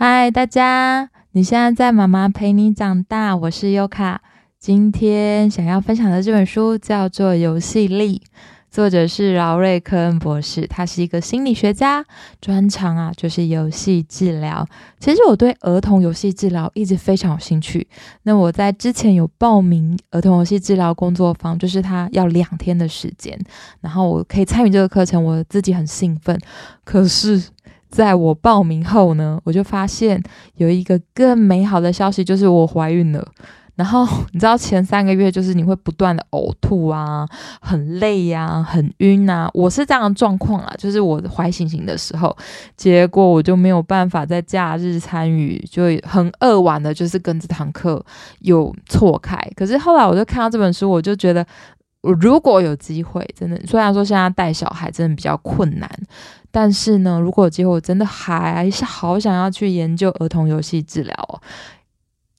嗨，大家！你现在在妈妈陪你长大，我是优卡。今天想要分享的这本书叫做《游戏力》，作者是劳瑞·科恩博士，他是一个心理学家，专长啊就是游戏治疗。其实我对儿童游戏治疗一直非常有兴趣。那我在之前有报名儿童游戏治疗工作坊，就是他要两天的时间，然后我可以参与这个课程，我自己很兴奋。可是。在我报名后呢，我就发现有一个更美好的消息，就是我怀孕了。然后 你知道前三个月就是你会不断的呕吐啊，很累呀，很晕啊。我是这样的状况啊，就是我怀醒醒的时候，结果我就没有办法在假日参与，就很扼腕的，就是跟这堂课有错开。可是后来我就看到这本书，我就觉得。我如果有机会，真的，虽然说现在带小孩真的比较困难，但是呢，如果有机会，我真的还是好想要去研究儿童游戏治疗哦。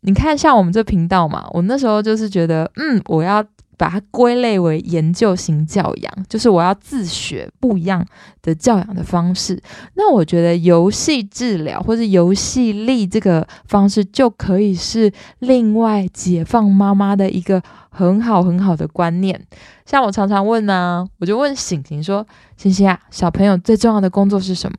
你看，像我们这频道嘛，我那时候就是觉得，嗯，我要。把它归类为研究型教养，就是我要自学不一样的教养的方式。那我觉得游戏治疗或者游戏力这个方式，就可以是另外解放妈妈的一个很好很好的观念。像我常常问呢，我就问醒醒说：“星星啊，小朋友最重要的工作是什么？”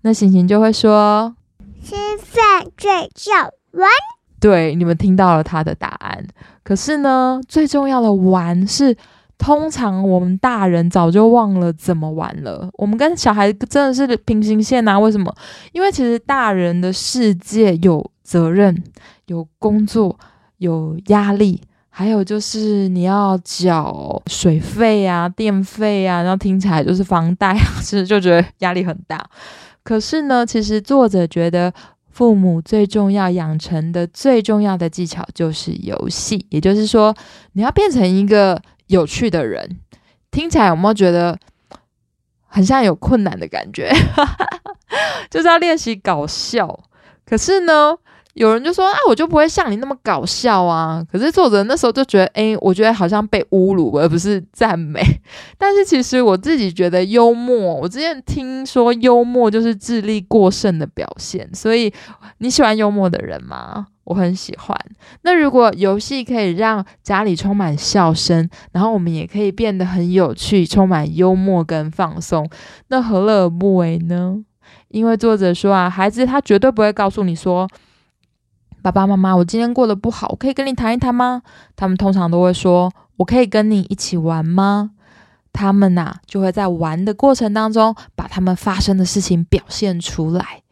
那醒醒就会说：“吃饭、睡觉、玩。”对，你们听到了他的答案。可是呢，最重要的玩是，通常我们大人早就忘了怎么玩了。我们跟小孩真的是平行线啊？为什么？因为其实大人的世界有责任、有工作、有压力，还有就是你要缴水费啊、电费啊，然后听起来就是房贷啊，其实就觉得压力很大。可是呢，其实作者觉得。父母最重要养成的最重要的技巧就是游戏，也就是说，你要变成一个有趣的人。听起来有没有觉得很像有困难的感觉？就是要练习搞笑。可是呢？有人就说：“啊，我就不会像你那么搞笑啊！”可是作者那时候就觉得：“哎，我觉得好像被侮辱，而不是赞美。”但是其实我自己觉得幽默。我之前听说幽默就是智力过剩的表现，所以你喜欢幽默的人吗？我很喜欢。那如果游戏可以让家里充满笑声，然后我们也可以变得很有趣，充满幽默跟放松，那何乐而不为呢？因为作者说啊，孩子他绝对不会告诉你说。爸爸妈妈，我今天过得不好，我可以跟你谈一谈吗？他们通常都会说：“我可以跟你一起玩吗？”他们呐，就会在玩的过程当中，把他们发生的事情表现出来，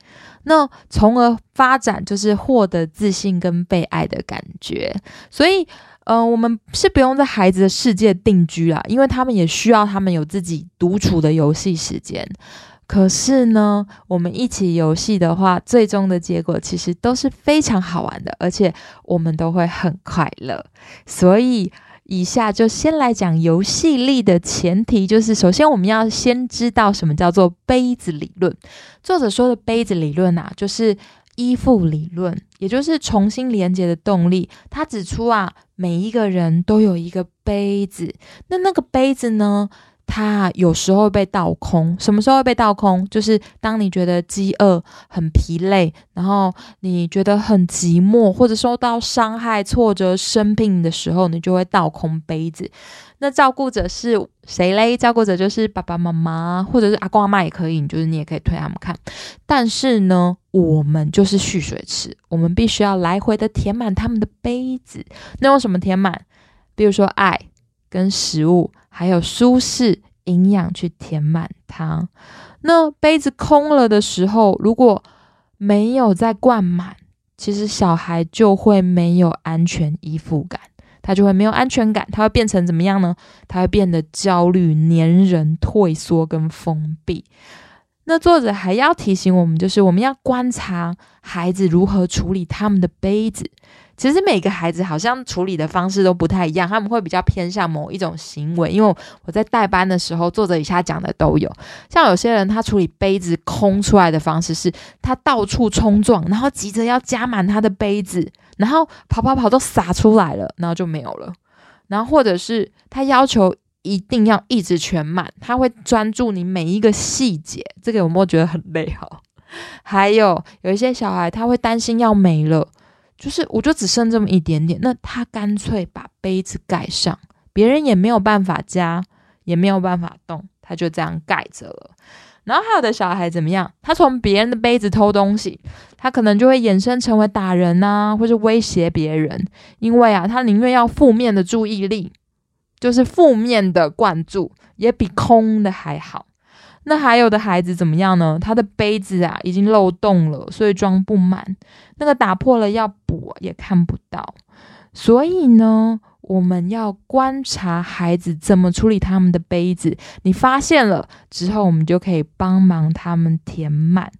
那从而发展就是获得自信跟被爱的感觉。所以，嗯，我们是不用在孩子的世界定居啊，因为他们也需要他们有自己独处的游戏时间。可是呢，我们一起游戏的话，最终的结果其实都是非常好玩的，而且我们都会很快乐。所以，以下就先来讲游戏力的前提，就是首先我们要先知道什么叫做杯子理论。作者说的杯子理论啊，就是依附理论，也就是重新连接的动力。他指出啊，每一个人都有一个杯子，那那个杯子呢？它有时候会被倒空，什么时候会被倒空？就是当你觉得饥饿、很疲累，然后你觉得很寂寞，或者受到伤害、挫折、生病的时候，你就会倒空杯子。那照顾者是谁嘞？照顾者就是爸爸妈妈，或者是阿公阿妈也可以，就是你也可以推他们看。但是呢，我们就是蓄水池，我们必须要来回的填满他们的杯子。那用什么填满？比如说爱跟食物。还有舒适营养去填满它。那杯子空了的时候，如果没有再灌满，其实小孩就会没有安全依附感，他就会没有安全感，他会变成怎么样呢？他会变得焦虑、粘人、退缩跟封闭。那作者还要提醒我们，就是我们要观察孩子如何处理他们的杯子。其实每个孩子好像处理的方式都不太一样，他们会比较偏向某一种行为。因为我在代班的时候，作者以下讲的都有。像有些人他处理杯子空出来的方式是，他到处冲撞，然后急着要加满他的杯子，然后跑跑跑都洒出来了，然后就没有了。然后或者是他要求一定要一直全满，他会专注你每一个细节。这个有没有觉得很累哈？还有有一些小孩他会担心要没了，就是我就只剩这么一点点，那他干脆把杯子盖上，别人也没有办法加，也没有办法动，他就这样盖着了。然后还有的小孩怎么样？他从别人的杯子偷东西，他可能就会衍生成为打人呐，或是威胁别人，因为啊，他宁愿要负面的注意力，就是负面的灌注，也比空的还好。那还有的孩子怎么样呢？他的杯子啊已经漏洞了，所以装不满，那个打破了要补也看不到，所以呢。我们要观察孩子怎么处理他们的杯子，你发现了之后，我们就可以帮忙他们填满。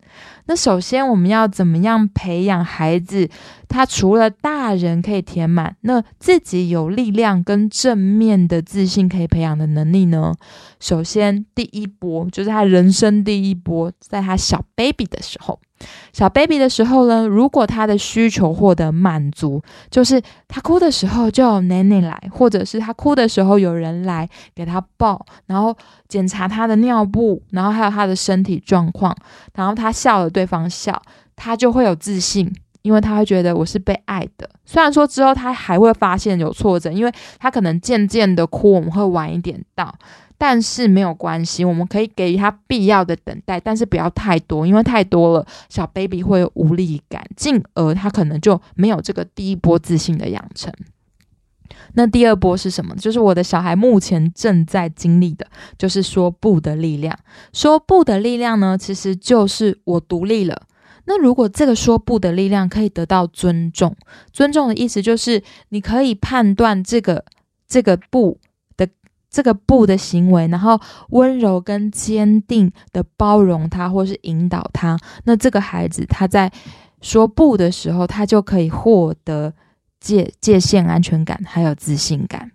那首先，我们要怎么样培养孩子？他除了大人可以填满，那自己有力量跟正面的自信可以培养的能力呢？首先，第一波就是他人生第一波，在他小 baby 的时候。小 baby 的时候呢，如果他的需求获得满足，就是他哭的时候就有奶奶来，或者是他哭的时候有人来给他抱，然后检查他的尿布，然后还有他的身体状况，然后他笑了，对方笑，他就会有自信，因为他会觉得我是被爱的。虽然说之后他还会发现有挫折，因为他可能渐渐的哭，我们会晚一点到。但是没有关系，我们可以给予他必要的等待，但是不要太多，因为太多了，小 baby 会有无力感，进而他可能就没有这个第一波自信的养成。那第二波是什么？就是我的小孩目前正在经历的，就是说不的力量。说不的力量呢，其实就是我独立了。那如果这个说不的力量可以得到尊重，尊重的意思就是你可以判断这个这个不。这个不的行为，然后温柔跟坚定的包容他，或是引导他，那这个孩子他在说不的时候，他就可以获得界界限、安全感，还有自信感。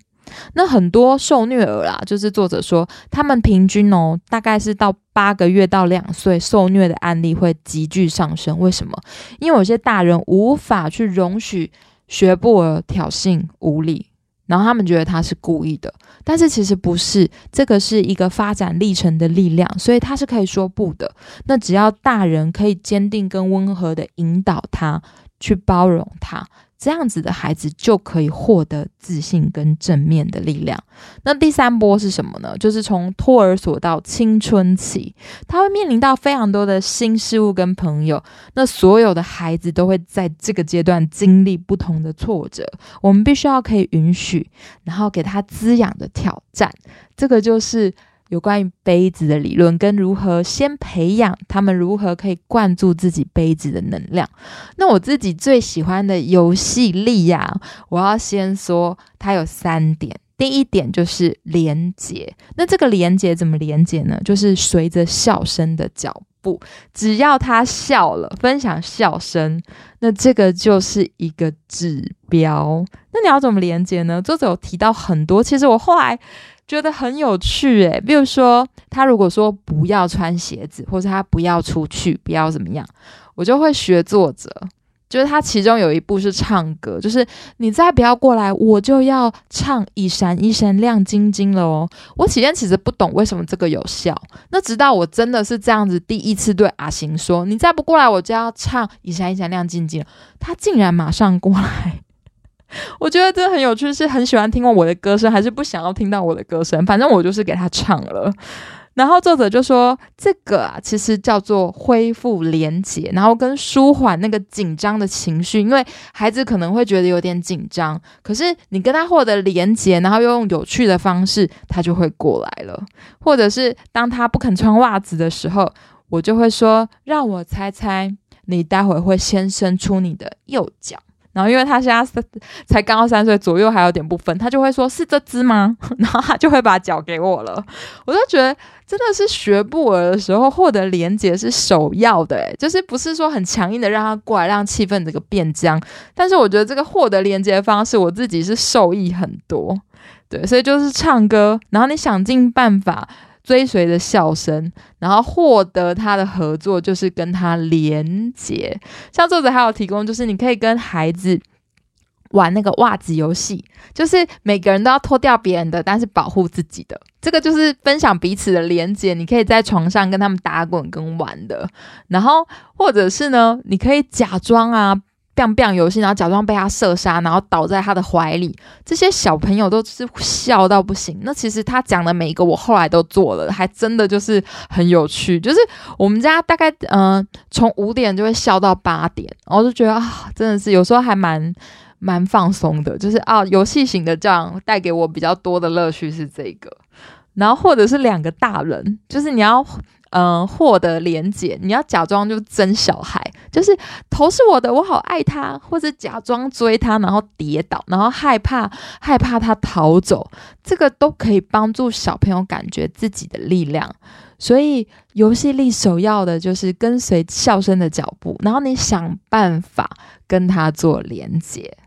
那很多受虐儿啦，就是作者说，他们平均哦，大概是到八个月到两岁受虐的案例会急剧上升。为什么？因为有些大人无法去容许学不儿挑衅、无理。然后他们觉得他是故意的，但是其实不是，这个是一个发展历程的力量，所以他是可以说不的。那只要大人可以坚定跟温和的引导他，去包容他。这样子的孩子就可以获得自信跟正面的力量。那第三波是什么呢？就是从托儿所到青春期，他会面临到非常多的新事物跟朋友。那所有的孩子都会在这个阶段经历不同的挫折，我们必须要可以允许，然后给他滋养的挑战。这个就是。有关于杯子的理论，跟如何先培养他们如何可以灌注自己杯子的能量。那我自己最喜欢的游戏力呀，我要先说它有三点。第一点就是连接，那这个连接怎么连接呢？就是随着笑声的脚步，只要他笑了，分享笑声，那这个就是一个指标。那你要怎么连接呢？作者有提到很多，其实我后来。觉得很有趣诶，比如说他如果说不要穿鞋子，或者他不要出去，不要怎么样，我就会学作者，就是他其中有一部是唱歌，就是你再不要过来，我就要唱一闪一闪亮晶晶了哦。我起先其实不懂为什么这个有效，那直到我真的是这样子第一次对阿行说，你再不过来，我就要唱一闪一闪亮晶晶，他竟然马上过来。我觉得这很有趣，是很喜欢听我的歌声，还是不想要听到我的歌声？反正我就是给他唱了。然后作者就说，这个啊，其实叫做恢复连结，然后跟舒缓那个紧张的情绪，因为孩子可能会觉得有点紧张，可是你跟他获得连结，然后又用有趣的方式，他就会过来了。或者是当他不肯穿袜子的时候，我就会说，让我猜猜，你待会会先伸出你的右脚。然后，因为他现在三才刚刚三岁左右，还有点不分，他就会说：“是这只吗？” 然后他就会把脚给我了。我就觉得真的是学步儿的时候获得连接是首要的，诶，就是不是说很强硬的让他过来，让气氛这个变僵。但是我觉得这个获得连接的方式，我自己是受益很多。对，所以就是唱歌，然后你想尽办法。追随的笑声，然后获得他的合作，就是跟他连接。像作者还有提供，就是你可以跟孩子玩那个袜子游戏，就是每个人都要脱掉别人的，但是保护自己的。这个就是分享彼此的连接，你可以在床上跟他们打滚跟玩的。然后或者是呢，你可以假装啊，biang BANG 游戏，然后假装被他射杀，然后倒在他的怀里。这些小朋友都是笑到不行。那其实他讲的每一个，我后来都做了，还真的就是很有趣。就是我们家大概嗯，从五点就会笑到八点，我就觉得啊，真的是有时候还蛮。蛮放松的，就是啊，游戏型的这样带给我比较多的乐趣是这个，然后或者是两个大人，就是你要嗯获得连结，你要假装就真小孩，就是头是我的，我好爱他，或者假装追他，然后跌倒，然后害怕害怕他逃走，这个都可以帮助小朋友感觉自己的力量。所以游戏力首要的就是跟随笑声的脚步，然后你想办法跟他做连接。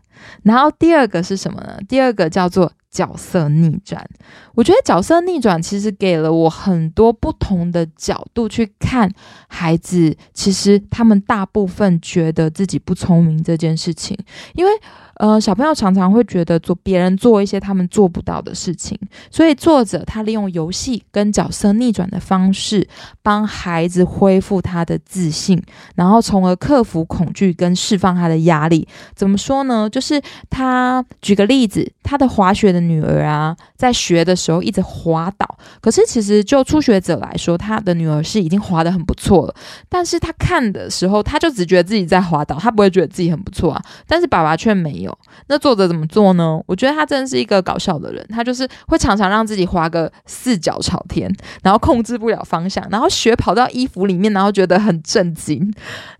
然后第二个是什么呢？第二个叫做角色逆转。我觉得角色逆转其实给了我很多不同的角度去看孩子。其实他们大部分觉得自己不聪明这件事情，因为。呃，小朋友常常会觉得做别人做一些他们做不到的事情，所以作者他利用游戏跟角色逆转的方式，帮孩子恢复他的自信，然后从而克服恐惧跟释放他的压力。怎么说呢？就是他举个例子，他的滑雪的女儿啊，在学的时候一直滑倒，可是其实就初学者来说，他的女儿是已经滑得很不错了，但是他看的时候，他就只觉得自己在滑倒，他不会觉得自己很不错啊，但是爸爸却没。有那作者怎么做呢？我觉得他真的是一个搞笑的人，他就是会常常让自己滑个四脚朝天，然后控制不了方向，然后雪跑到衣服里面，然后觉得很震惊，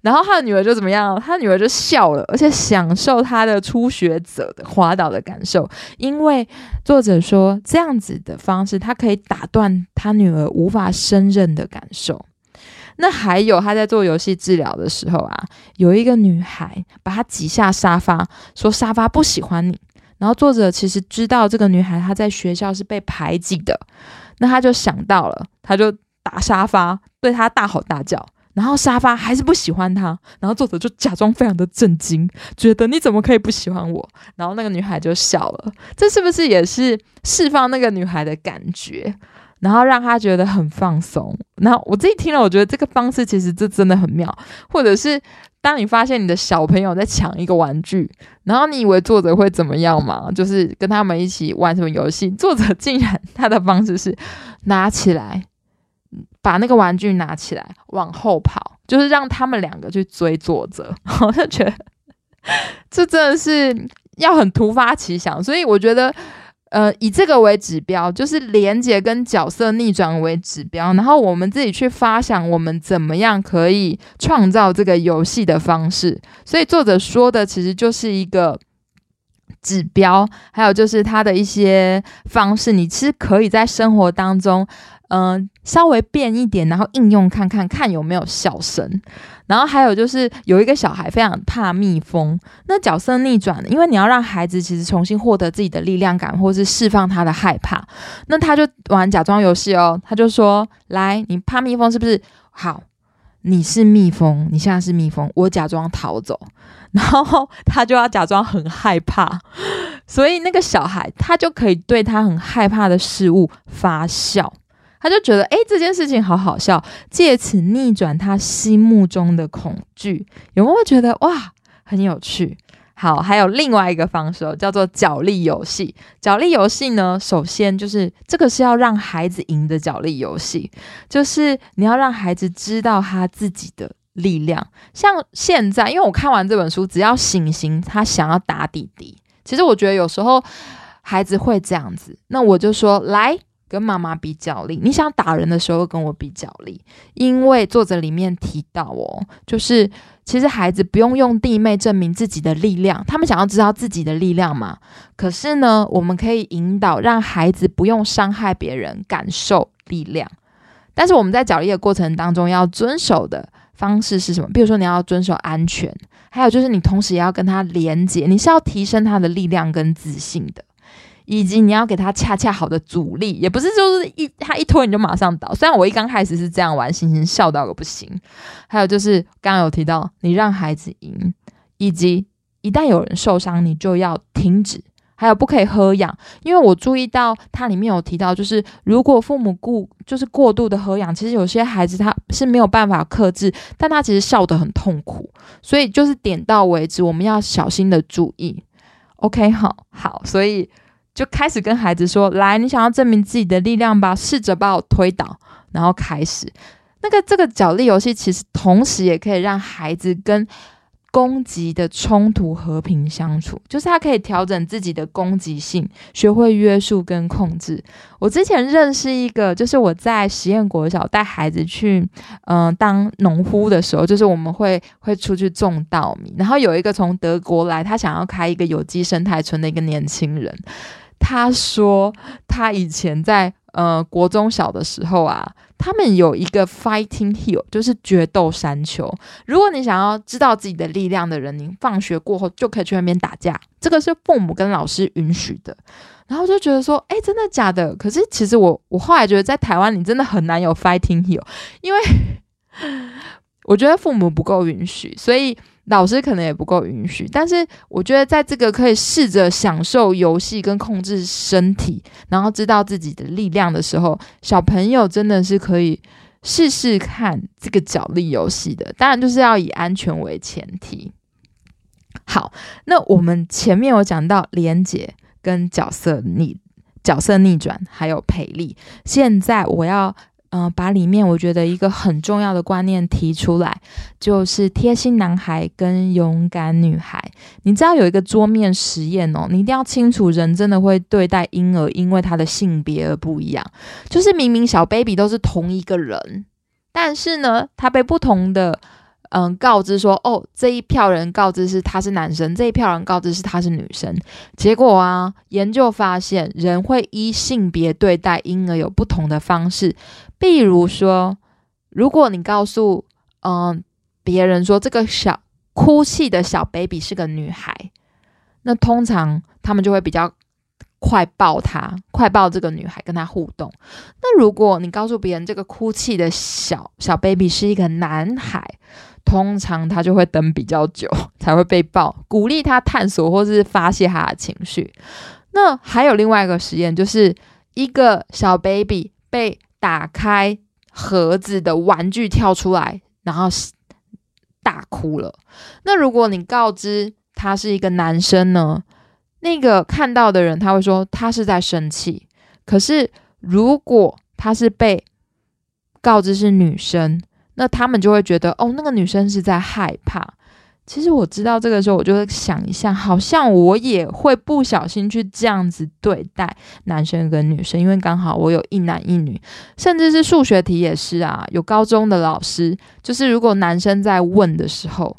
然后他的女儿就怎么样？他女儿就笑了，而且享受他的初学者的滑倒的感受，因为作者说这样子的方式，他可以打断他女儿无法胜任的感受。那还有他在做游戏治疗的时候啊，有一个女孩把他挤下沙发，说沙发不喜欢你。然后作者其实知道这个女孩她在学校是被排挤的，那他就想到了，他就打沙发，对她大吼大叫，然后沙发还是不喜欢他。然后作者就假装非常的震惊，觉得你怎么可以不喜欢我？然后那个女孩就笑了，这是不是也是释放那个女孩的感觉？然后让他觉得很放松。然后我自己听了，我觉得这个方式其实这真的很妙。或者是当你发现你的小朋友在抢一个玩具，然后你以为作者会怎么样嘛？就是跟他们一起玩什么游戏？作者竟然他的方式是拿起来，把那个玩具拿起来往后跑，就是让他们两个去追作者。我就觉得这真的是要很突发奇想，所以我觉得。呃，以这个为指标，就是连接跟角色逆转为指标，然后我们自己去发想，我们怎么样可以创造这个游戏的方式。所以作者说的其实就是一个指标，还有就是他的一些方式，你其实可以在生活当中，嗯，稍微变一点，然后应用看看，看有没有笑声。然后还有就是有一个小孩非常怕蜜蜂，那角色逆转，因为你要让孩子其实重新获得自己的力量感，或是释放他的害怕，那他就玩假装游戏哦，他就说：“来，你怕蜜蜂是不是？好，你是蜜蜂，你现在是蜜蜂，我假装逃走，然后他就要假装很害怕，所以那个小孩他就可以对他很害怕的事物发笑。”他就觉得，哎，这件事情好好笑，借此逆转他心目中的恐惧。有没有觉得哇，很有趣？好，还有另外一个方式，叫做角力游戏。角力游戏呢，首先就是这个是要让孩子赢的角力游戏，就是你要让孩子知道他自己的力量。像现在，因为我看完这本书，只要醒醒他想要打弟弟，其实我觉得有时候孩子会这样子，那我就说来。跟妈妈比较力，你想打人的时候跟我比较力，因为作者里面提到哦，就是其实孩子不用用弟妹证明自己的力量，他们想要知道自己的力量嘛。可是呢，我们可以引导让孩子不用伤害别人，感受力量。但是我们在角力的过程当中要遵守的方式是什么？比如说你要遵守安全，还有就是你同时也要跟他连接，你是要提升他的力量跟自信的。以及你要给他恰恰好的阻力，也不是就是一他一推你就马上倒。虽然我一刚开始是这样玩，星星笑到个不行。还有就是刚刚有提到，你让孩子赢，以及一旦有人受伤，你就要停止。还有不可以喝氧，因为我注意到它里面有提到，就是如果父母过就是过度的喝氧，其实有些孩子他是没有办法克制，但他其实笑得很痛苦，所以就是点到为止，我们要小心的注意。OK，好好，所以就开始跟孩子说：“来，你想要证明自己的力量吧，试着把我推倒，然后开始那个这个角力游戏，其实同时也可以让孩子跟。”攻击的冲突和平相处，就是他可以调整自己的攻击性，学会约束跟控制。我之前认识一个，就是我在实验国小带孩子去，嗯，当农夫的时候，就是我们会会出去种稻米，然后有一个从德国来，他想要开一个有机生态村的一个年轻人，他说他以前在呃国中小的时候啊。他们有一个 fighting hill，就是决斗山丘。如果你想要知道自己的力量的人，你放学过后就可以去那边打架。这个是父母跟老师允许的。然后就觉得说，哎，真的假的？可是其实我我后来觉得，在台湾你真的很难有 fighting hill，因为 我觉得父母不够允许，所以。老师可能也不够允许，但是我觉得在这个可以试着享受游戏跟控制身体，然后知道自己的力量的时候，小朋友真的是可以试试看这个角力游戏的。当然，就是要以安全为前提。好，那我们前面有讲到连结跟角色逆角色逆转，还有赔力。现在我要。嗯，把里面我觉得一个很重要的观念提出来，就是贴心男孩跟勇敢女孩。你知道有一个桌面实验哦，你一定要清楚，人真的会对待婴儿，因为他的性别而不一样。就是明明小 baby 都是同一个人，但是呢，他被不同的。嗯，告知说哦，这一票人告知是他是男生，这一票人告知是他是女生。结果啊，研究发现，人会依性别对待婴儿有不同的方式。比如说，如果你告诉嗯别人说这个小哭泣的小 baby 是个女孩，那通常他们就会比较快抱她，快抱这个女孩跟她互动。那如果你告诉别人这个哭泣的小小 baby 是一个男孩，通常他就会等比较久才会被抱，鼓励他探索或是发泄他的情绪。那还有另外一个实验，就是一个小 baby 被打开盒子的玩具跳出来，然后大哭了。那如果你告知他是一个男生呢？那个看到的人他会说他是在生气。可是如果他是被告知是女生，那他们就会觉得，哦，那个女生是在害怕。其实我知道这个时候，我就会想一下，好像我也会不小心去这样子对待男生跟女生，因为刚好我有一男一女，甚至是数学题也是啊。有高中的老师，就是如果男生在问的时候，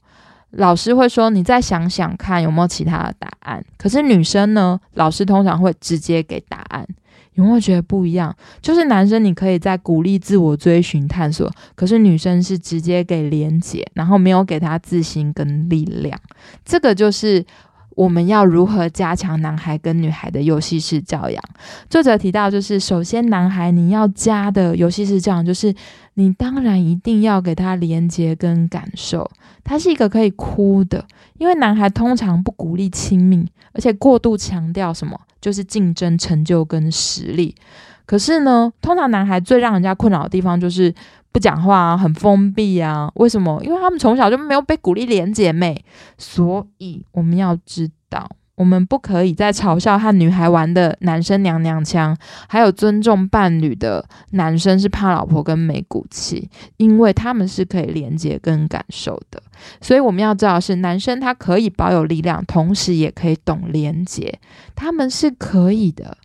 老师会说，你再想想看有没有其他的答案。可是女生呢，老师通常会直接给答案。有没有觉得不一样？就是男生你可以在鼓励自我追寻探索，可是女生是直接给连接，然后没有给他自信跟力量。这个就是我们要如何加强男孩跟女孩的游戏式教养。作者提到，就是首先男孩你要加的游戏式教养，就是你当然一定要给他连接跟感受。他是一个可以哭的，因为男孩通常不鼓励亲密，而且过度强调什么。就是竞争、成就跟实力，可是呢，通常男孩最让人家困扰的地方就是不讲话啊，很封闭啊。为什么？因为他们从小就没有被鼓励连姐妹，所以我们要知道。我们不可以再嘲笑和女孩玩的男生娘娘腔，还有尊重伴侣的男生是怕老婆跟没骨气，因为他们是可以连接跟感受的。所以我们要知道是男生他可以保有力量，同时也可以懂连接，他们是可以的。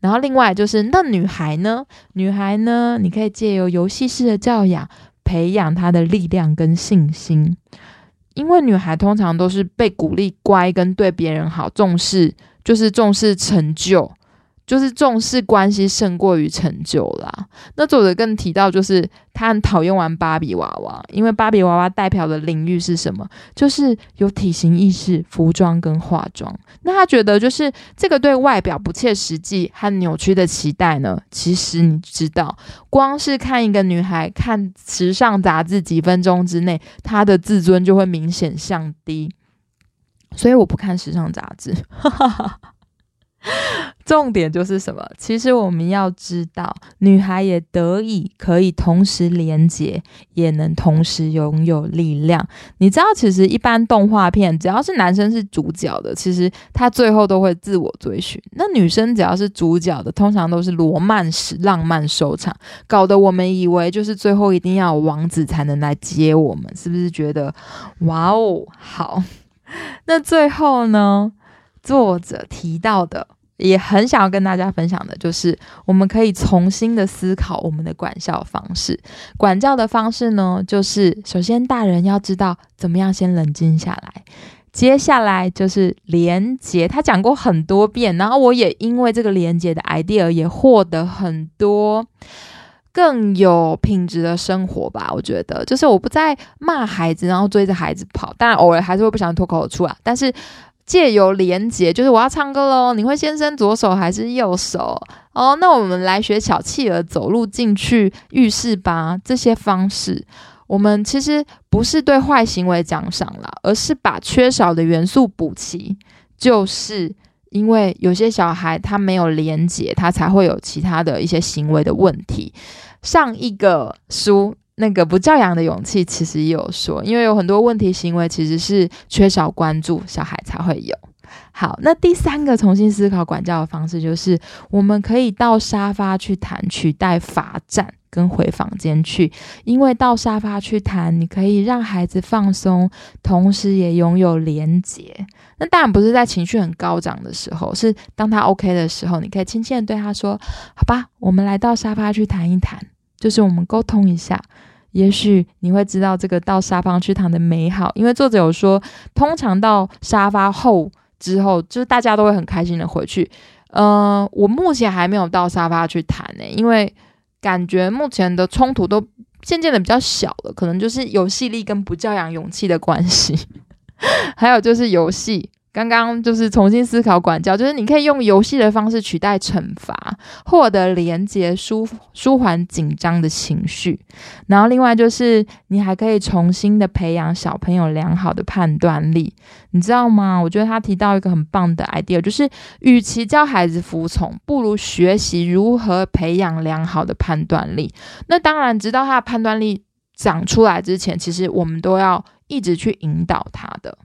然后另外就是那女孩呢？女孩呢？你可以借由游戏式的教养，培养她的力量跟信心。因为女孩通常都是被鼓励乖跟对别人好，重视就是重视成就。就是重视关系胜过于成就啦。那作者更提到，就是他很讨厌玩芭比娃娃，因为芭比娃娃代表的领域是什么？就是有体型意识、服装跟化妆。那他觉得，就是这个对外表不切实际和扭曲的期待呢？其实你知道，光是看一个女孩看时尚杂志几分钟之内，她的自尊就会明显降低。所以我不看时尚杂志。重点就是什么？其实我们要知道，女孩也得以可以同时连接，也能同时拥有力量。你知道，其实一般动画片，只要是男生是主角的，其实他最后都会自我追寻；那女生只要是主角的，通常都是罗曼史、浪漫收场，搞得我们以为就是最后一定要有王子才能来接我们，是不是觉得哇哦好？那最后呢？作者提到的，也很想要跟大家分享的，就是我们可以重新的思考我们的管教方式。管教的方式呢，就是首先大人要知道怎么样先冷静下来，接下来就是连接。他讲过很多遍，然后我也因为这个连接的 idea 也获得很多更有品质的生活吧。我觉得，就是我不再骂孩子，然后追着孩子跑，当然偶尔还是会不想脱口而出啊，但是。借由连接，就是我要唱歌喽，你会先伸左手还是右手？哦，那我们来学小企鹅走路进去浴室吧。这些方式，我们其实不是对坏行为奖赏啦，而是把缺少的元素补齐。就是因为有些小孩他没有连接，他才会有其他的一些行为的问题。上一个书。那个不教养的勇气，其实也有说，因为有很多问题行为其实是缺少关注，小孩才会有。好，那第三个重新思考管教的方式，就是我们可以到沙发去谈，取代罚站跟回房间去，因为到沙发去谈，你可以让孩子放松，同时也拥有连结。那当然不是在情绪很高涨的时候，是当他 OK 的时候，你可以轻轻的对他说：“好吧，我们来到沙发去谈一谈。”就是我们沟通一下，也许你会知道这个到沙发去谈的美好。因为作者有说，通常到沙发后之后，就是大家都会很开心的回去。呃，我目前还没有到沙发去谈呢，因为感觉目前的冲突都渐渐的比较小了，可能就是游戏力跟不教养勇气的关系，还有就是游戏。刚刚就是重新思考管教，就是你可以用游戏的方式取代惩罚，获得连接、舒舒缓紧张的情绪。然后另外就是你还可以重新的培养小朋友良好的判断力，你知道吗？我觉得他提到一个很棒的 idea，就是与其教孩子服从，不如学习如何培养良好的判断力。那当然，直到他的判断力长出来之前，其实我们都要一直去引导他的。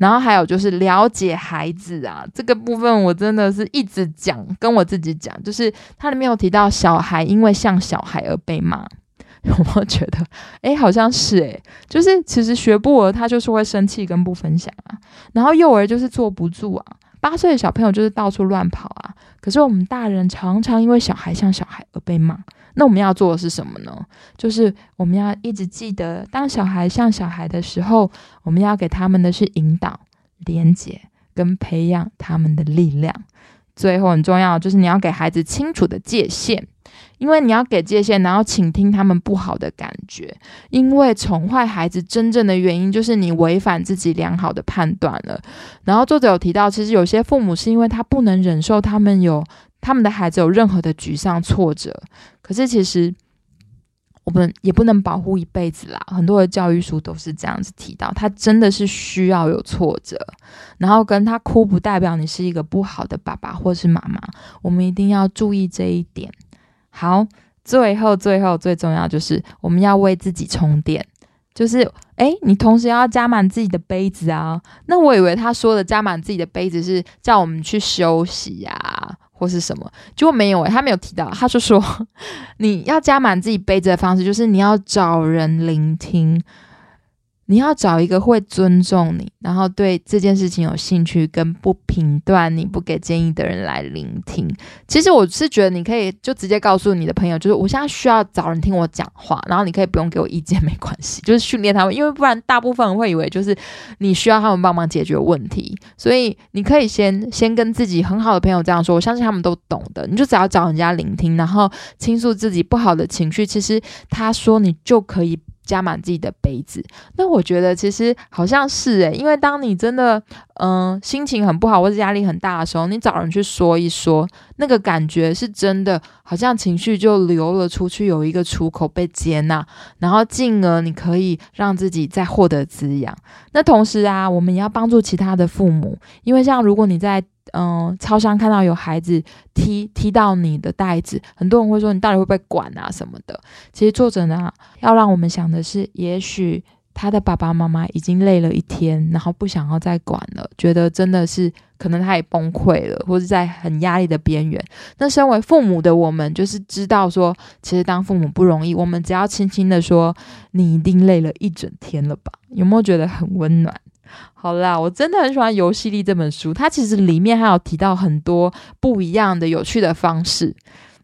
然后还有就是了解孩子啊，这个部分我真的是一直讲，跟我自己讲，就是它里面有提到小孩因为像小孩而被骂，有没有觉得？哎，好像是诶，就是其实学步儿他就是会生气跟不分享啊，然后幼儿就是坐不住啊，八岁的小朋友就是到处乱跑啊，可是我们大人常常因为小孩像小孩而被骂。那我们要做的是什么呢？就是我们要一直记得，当小孩像小孩的时候，我们要给他们的是引导、连接跟培养他们的力量。最后很重要，就是你要给孩子清楚的界限，因为你要给界限，然后倾听他们不好的感觉。因为宠坏孩子真正的原因，就是你违反自己良好的判断了。然后作者有提到，其实有些父母是因为他不能忍受他们有。他们的孩子有任何的沮丧、挫折，可是其实我们也不能保护一辈子啦。很多的教育书都是这样子提到，他真的是需要有挫折，然后跟他哭不代表你是一个不好的爸爸或是妈妈。我们一定要注意这一点。好，最后最后最重要就是我们要为自己充电，就是诶，你同时要加满自己的杯子啊。那我以为他说的加满自己的杯子是叫我们去休息呀。或是什么，结果没有诶，他没有提到，他就说 你要加满自己杯子的方式，就是你要找人聆听。你要找一个会尊重你，然后对这件事情有兴趣，跟不评断你不给建议的人来聆听。其实我是觉得你可以就直接告诉你的朋友，就是我现在需要找人听我讲话，然后你可以不用给我意见，没关系，就是训练他们，因为不然大部分人会以为就是你需要他们帮忙解决问题，所以你可以先先跟自己很好的朋友这样说，我相信他们都懂的。你就只要找人家聆听，然后倾诉自己不好的情绪，其实他说你就可以。加满自己的杯子。那我觉得其实好像是诶，因为当你真的嗯心情很不好或者压力很大的时候，你找人去说一说，那个感觉是真的，好像情绪就流了出去，有一个出口被接纳，然后进而你可以让自己再获得滋养。那同时啊，我们也要帮助其他的父母，因为像如果你在嗯，超商看到有孩子踢踢到你的袋子，很多人会说你到底会不会管啊什么的。其实作者呢，要让我们想的是，也许他的爸爸妈妈已经累了一天，然后不想要再管了，觉得真的是可能他也崩溃了，或者在很压力的边缘。那身为父母的我们，就是知道说，其实当父母不容易，我们只要轻轻的说，你一定累了一整天了吧？有没有觉得很温暖？好啦，我真的很喜欢《游戏力》这本书，它其实里面还有提到很多不一样的有趣的方式，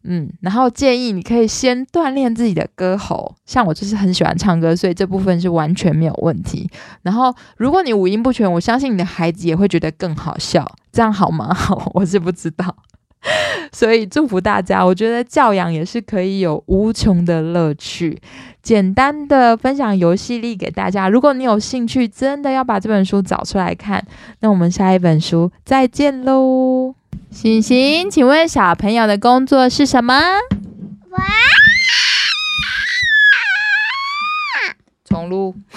嗯，然后建议你可以先锻炼自己的歌喉，像我就是很喜欢唱歌，所以这部分是完全没有问题。然后如果你五音不全，我相信你的孩子也会觉得更好笑，这样好吗？好，我是不知道。所以祝福大家，我觉得教养也是可以有无穷的乐趣。简单的分享游戏力给大家，如果你有兴趣，真的要把这本书找出来看。那我们下一本书再见喽。醒醒，请问小朋友的工作是什么？哇！重录。